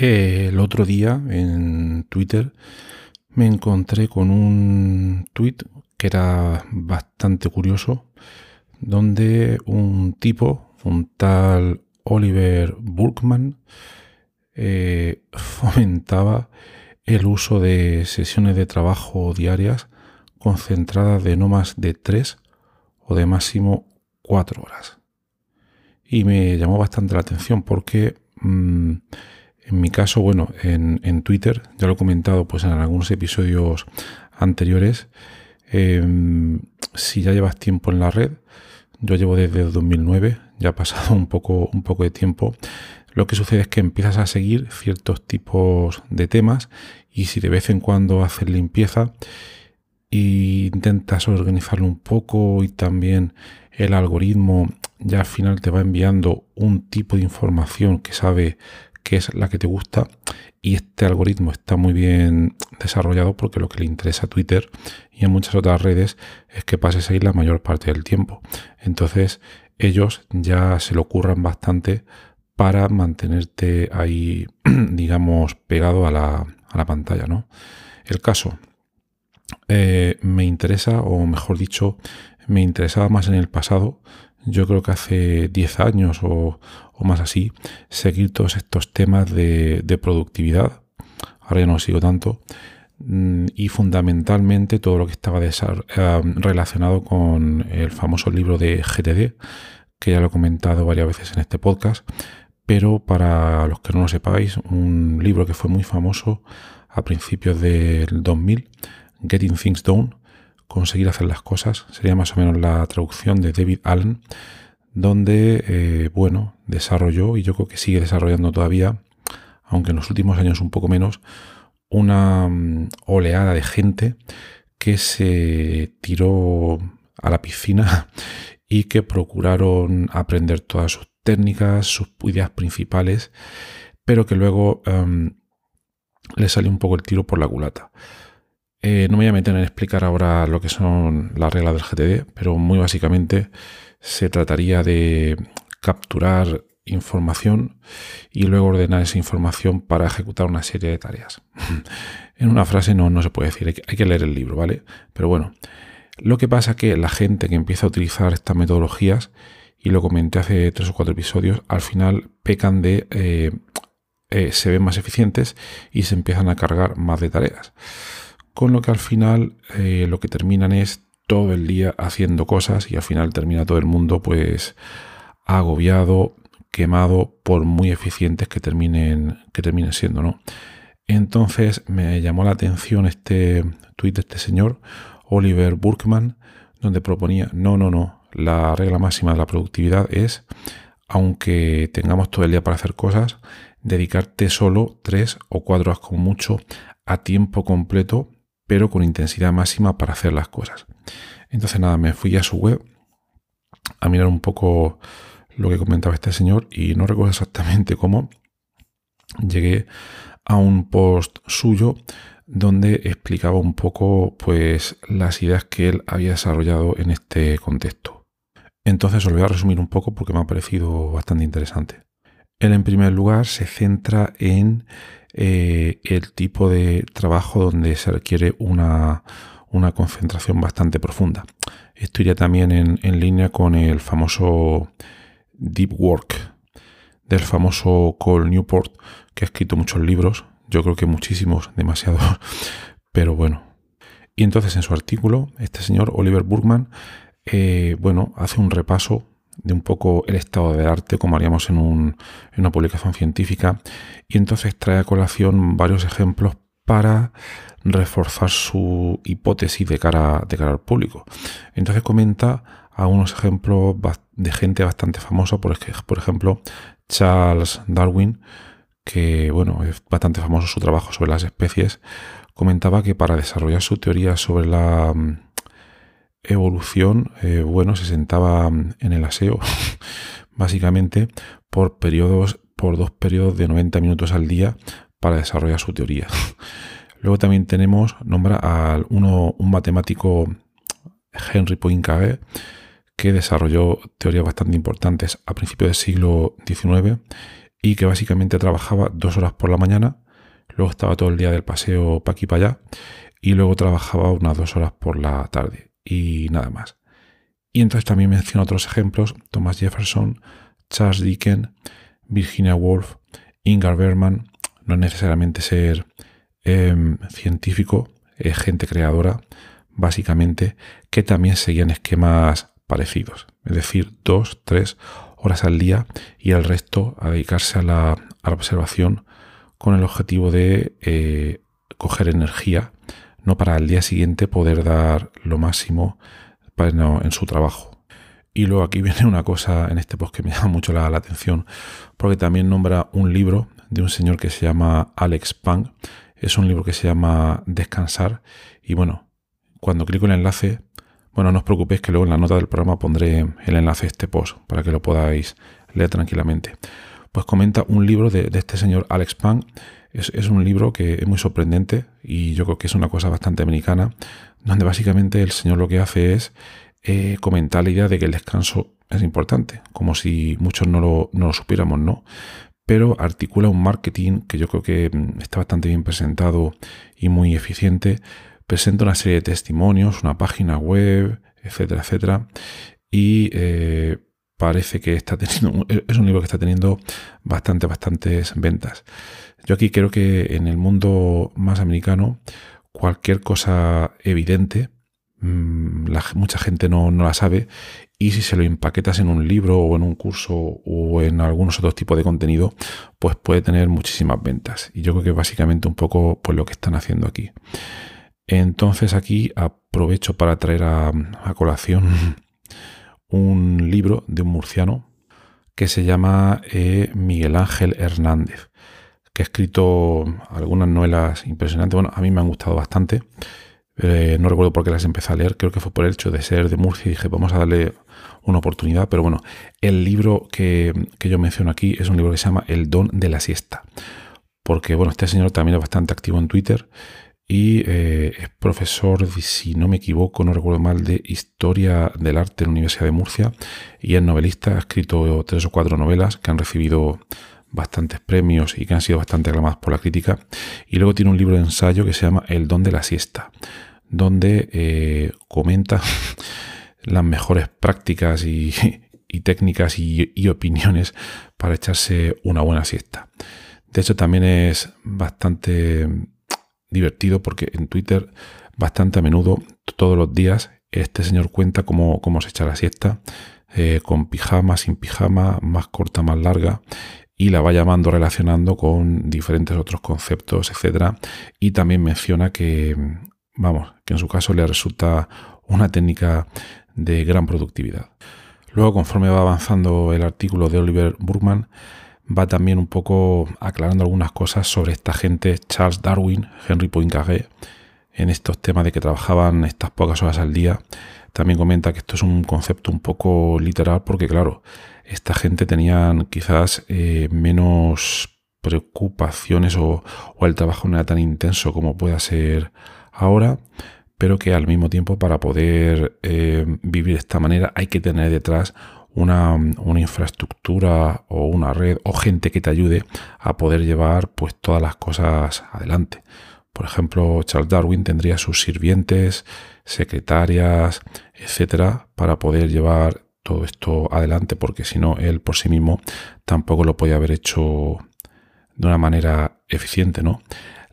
El otro día en Twitter me encontré con un tweet que era bastante curioso, donde un tipo, un tal Oliver Burkman, eh, fomentaba el uso de sesiones de trabajo diarias concentradas de no más de tres o de máximo cuatro horas. Y me llamó bastante la atención porque mm, en mi caso, bueno, en, Twitter, ya lo he comentado pues en algunos episodios anteriores, em, si ya llevas tiempo en la red, yo llevo desde 2009, ya ha pasado un poco, un poco de tiempo, lo que sucede es que empiezas a seguir ciertos tipos de temas y si de vez en cuando haces limpieza e intentas organizarlo un poco y también el algoritmo ya al final te va enviando un tipo de información que sabe que es la que te gusta y este algoritmo está muy bien desarrollado porque lo que le interesa a Twitter y a muchas otras redes es que pases ahí la mayor parte del tiempo. Entonces ellos ya se lo ocurran bastante para mantenerte ahí, digamos, pegado a la, a la pantalla, ¿no? El caso eh, me interesa, o mejor dicho, me interesaba más en el pasado yo creo que hace 10 años o, más así, seguir todos estos temas de, productividad. Ahora ya no sigo tanto. Mm, y fundamentalmente todo lo que estaba eh, relacionado con el famoso libro de GTD, que ya lo he comentado varias veces en este podcast. Pero para los que no lo sepáis, un libro que fue muy famoso a principios del 2000, Getting Things Done, conseguir hacer las cosas. Sería más o menos la traducción de David Allen, donde, eh, bueno, desarrolló, y yo creo que sigue desarrollando todavía, aunque en los últimos años un poco menos, una mm, oleada de gente que se tiró a la piscina y que procuraron aprender todas sus técnicas, sus ideas principales, pero que luego em, le salió un poco el tiro por la culata. Eh, no me voy a meter en explicar ahora lo que son las reglas del GTD, pero muy básicamente se trataría de capturar información y luego ordenar esa información para ejecutar una serie de tareas. en una frase no, no se puede decir, hay que, leer el libro, ¿vale? Pero bueno, lo que pasa que la gente que empieza a utilizar estas metodologías, y lo comenté hace tres o cuatro episodios, al final pecan de... Eh, eh, se ven más eficientes y se empiezan a cargar más de tareas con lo que al final eh, lo que terminan es todo el día haciendo cosas y al final termina todo el mundo pues agobiado, quemado por muy eficientes que terminen, que terminen siendo, ¿no? Entonces me llamó la atención este tuit de este señor, Oliver Burkman, donde proponía, no, no, no, la regla máxima de la productividad es, aunque tengamos todo el día para hacer cosas, dedicarte solo tres o cuatro horas como mucho a tiempo completo pero con intensidad máxima para hacer las cosas. Entonces nada, me fui a su web a mirar un poco lo que comentaba este señor y no recuerdo exactamente cómo llegué a un post suyo donde explicaba un poco pues las ideas que él había desarrollado en este contexto. Entonces os lo voy a resumir un poco porque me ha parecido bastante interesante. Él en primer lugar se centra en eh, el tipo de trabajo donde se requiere una, concentración bastante profunda. Esto iría también en, línea con el famoso Deep Work del famoso Cole Newport, que ha escrito muchos libros. Yo creo que muchísimos, demasiados, pero bueno. Y entonces en su artículo, este señor Oliver Burgman, eh, bueno, hace un repaso de un poco el estado del arte, como haríamos en, un, en una publicación científica, y entonces trae a colación varios ejemplos para reforzar su hipótesis de cara, al público. Entonces comenta algunos ejemplos de gente bastante famosa, por, ejemplo, Charles Darwin, que bueno, es bastante famoso su trabajo sobre las especies, comentaba que para desarrollar su teoría sobre la evolución, eh, bueno, se sentaba en el aseo, básicamente, por periodos, por dos periodos de 90 minutos al día para desarrollar su teoría. Luego también tenemos, nombra a uno, un matemático Henry Poincaré, que desarrolló teorías bastante importantes a principios del siglo XIX y que básicamente trabajaba dos horas por la mañana, luego estaba todo el día del paseo para aquí para allá y luego trabajaba unas dos horas por la tarde y nada más. Y entonces también menciona otros ejemplos, Thomas Jefferson, Charles Dickens, Virginia Woolf, Ingar Berman, no es necesariamente ser em, científico, es gente creadora, básicamente, que también seguían esquemas parecidos, es decir, dos, tres horas al día y el resto a dedicarse a la, observación con el objetivo de eh, coger energía, no para el día siguiente poder dar lo máximo en su trabajo. Y luego aquí viene una cosa en este post que me llama mucho la, atención, porque también nombra un libro de un señor que se llama Alex Pang. Es un libro que se llama Descansar. Y bueno, cuando clico el enlace bueno, no os preocupéis que luego en la nota del programa pondré el enlace a este post para que lo podáis leer tranquilamente. Pues comenta un libro de, este señor Alex Pang. Es, un libro que es muy sorprendente y yo creo que es una cosa bastante americana, donde básicamente el señor lo que hace es eh, comentar la idea de que el descanso es importante, como si muchos no lo, no lo supiéramos, ¿no? Pero articula un marketing que yo creo que mm, está bastante bien presentado y muy eficiente presenta una serie de testimonios, una página web, etcétera, etcétera. Y eh, parece que está teniendo, es un libro que está teniendo bastante, bastantes ventas. Yo aquí creo que en el mundo más americano, cualquier cosa evidente, mm, mucha gente no, no, la sabe y si se lo empaquetas en un libro o en un curso o en algunos otros tipos de contenido, pues puede tener muchísimas ventas. Y yo creo que básicamente un poco pues lo que están haciendo aquí. Entonces aquí aprovecho para traer a, colación un libro de un murciano que se llama eh, Miguel Ángel Hernández, que ha escrito algunas novelas impresionantes. Bueno, a mí me han gustado bastante. Eh, no recuerdo por qué las empecé a leer, creo que fue por el hecho de ser de Murcia y dije, vamos a darle una oportunidad. Pero bueno, el libro que, que yo menciono aquí es un libro que se llama El don de la siesta. Porque bueno, este señor también es bastante activo en Twitter y eh, es profesor, si no me equivoco, no recuerdo mal, de Historia del Arte en la Universidad de Murcia y es novelista, ha escrito tres o cuatro novelas que han recibido bastantes premios y que han sido bastante aclamadas por la crítica. Y luego tiene un libro de ensayo que se llama El don de la siesta, donde eh, comenta las mejores prácticas y, técnicas y opiniones para echarse una buena siesta. De hecho, también es bastante divertido porque en Twitter bastante a menudo, todos los días, este señor cuenta cómo, cómo se echa la siesta, eh, con pijama, sin pijama, más corta, más larga, y la va llamando, relacionando con diferentes otros conceptos, etcétera. Y también menciona que, vamos, que en su caso le resulta una técnica de gran productividad. Luego, conforme va avanzando el artículo de Oliver Burman, va también un poco aclarando algunas cosas sobre esta gente, Charles Darwin, Henry Poincaré, en estos temas de que trabajaban estas pocas horas al día. También comenta que esto es un concepto un poco literal porque, claro, esta gente tenían quizás eh, menos preocupaciones o, el trabajo no era tan intenso como pueda ser ahora, pero que al mismo tiempo para poder eh, vivir de esta manera hay que tener detrás una, infraestructura o una red o gente que te ayude a poder llevar pues todas las cosas adelante. Por ejemplo, Charles Darwin tendría sus sirvientes, secretarias, etcétera, para poder llevar todo esto adelante, porque si no, él por sí mismo tampoco lo podía haber hecho de una manera eficiente, ¿no?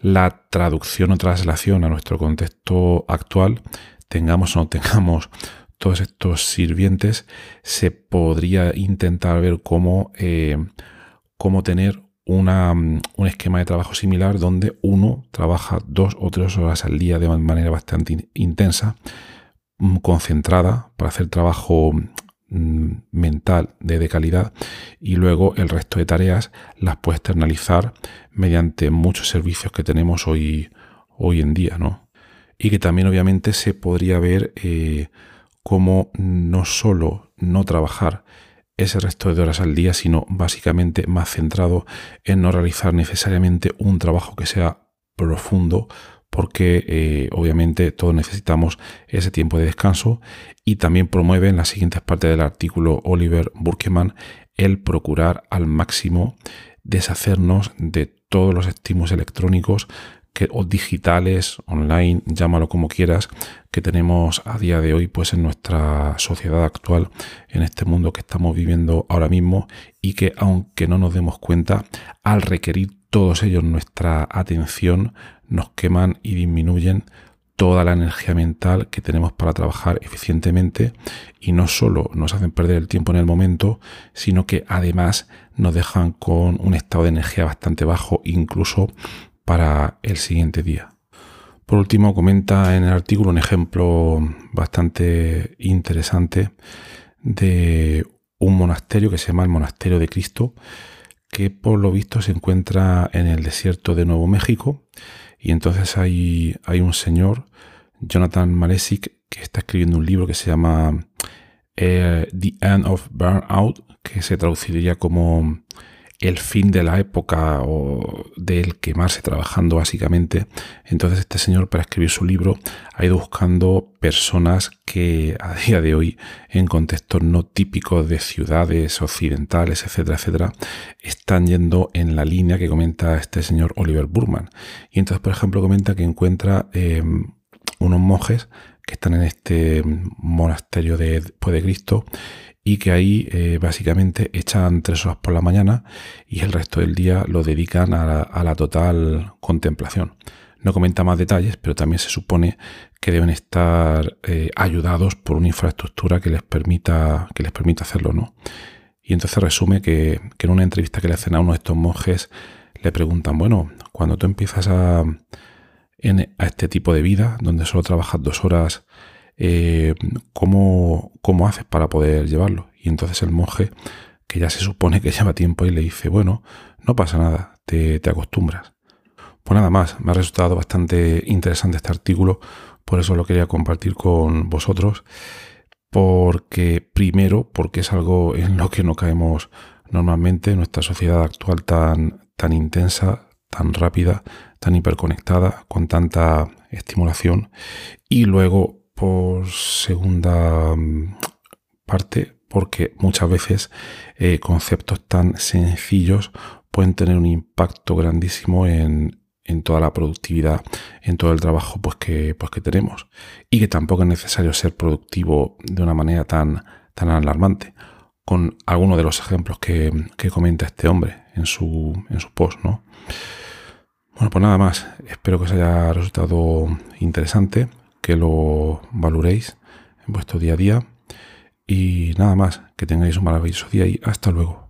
La traducción o traslación a nuestro contexto actual, tengamos o no tengamos todos estos sirvientes, se podría intentar ver cómo, eh, cómo tener una, un esquema de trabajo similar donde uno trabaja dos o tres horas al día de manera bastante intensa, mm, concentrada, para hacer trabajo Mm, mental de, calidad y luego el resto de tareas las puedes externalizar mediante muchos servicios que tenemos hoy, hoy en día, ¿no? Y que también obviamente se podría ver eh, como no solo no trabajar ese resto de horas al día, sino básicamente más centrado en no realizar necesariamente un trabajo que sea profundo porque eh, obviamente todos necesitamos ese tiempo de descanso. Y también promueve en las siguientes partes del artículo Oliver Burkeman el procurar al máximo deshacernos de todos los estímulos electrónicos que, o digitales, online, llámalo como quieras, que tenemos a día de hoy pues en nuestra sociedad actual, en este mundo que estamos viviendo ahora mismo y que aunque no nos demos cuenta, al requerir todos ellos nuestra atención, nos queman y disminuyen toda la energía mental que tenemos para trabajar eficientemente y no solo nos hacen perder el tiempo en el momento, sino que además nos dejan con un estado de energía bastante bajo incluso para el siguiente día. Por último, comenta en el artículo un ejemplo bastante interesante de un monasterio que se llama el Monasterio de Cristo, que por lo visto se encuentra en el desierto de Nuevo México. Y entonces hay, hay un señor, Jonathan Malesic, que está escribiendo un libro que se llama eh, The End of Burnout, que se traduciría como el fin de la época o del quemarse trabajando básicamente. Entonces este señor para escribir su libro ha ido buscando personas que a día de hoy en contextos no típicos de ciudades occidentales, etcétera, etcétera, están yendo en la línea que comenta este señor Oliver Burman. Y entonces, por ejemplo, comenta que encuentra em, unos monjes que están en este monasterio de, pues, de Cristo y que ahí eh, básicamente echan tres horas por la mañana y el resto del día lo dedican a la, total contemplación. No comenta más detalles, pero también se supone que deben estar eh, ayudados por una infraestructura que les permita, que les permita hacerlo, ¿no? Y entonces resume que, en una entrevista que le hacen a uno de estos monjes, le preguntan, bueno, cuando tú empiezas a, a este tipo de vida, donde solo trabajas dos horas eh, ¿cómo, haces para poder llevarlo? Y entonces el monje, que ya se supone que lleva tiempo, y le dice, bueno, no pasa nada, te, te acostumbras. Pues nada más, me ha resultado bastante interesante este artículo, por eso lo quería compartir con vosotros, porque primero, porque es algo en lo que no caemos normalmente en nuestra sociedad actual tan, tan intensa, tan rápida, tan hiperconectada, con tanta estimulación, y luego por segunda mm, parte porque muchas veces eh, conceptos tan sencillos pueden tener un impacto grandísimo en, toda la productividad, en todo el trabajo pues, que, pues, que tenemos. Y que tampoco es necesario ser productivo de una manera tan, tan alarmante. Con algunos de los ejemplos que, comenta este hombre en su, en su post, ¿no? Bueno, pues nada más. Espero que os haya resultado interesante que lo valoréis en vuestro día a día. Y nada más, que tengáis un maravilloso día y hasta luego.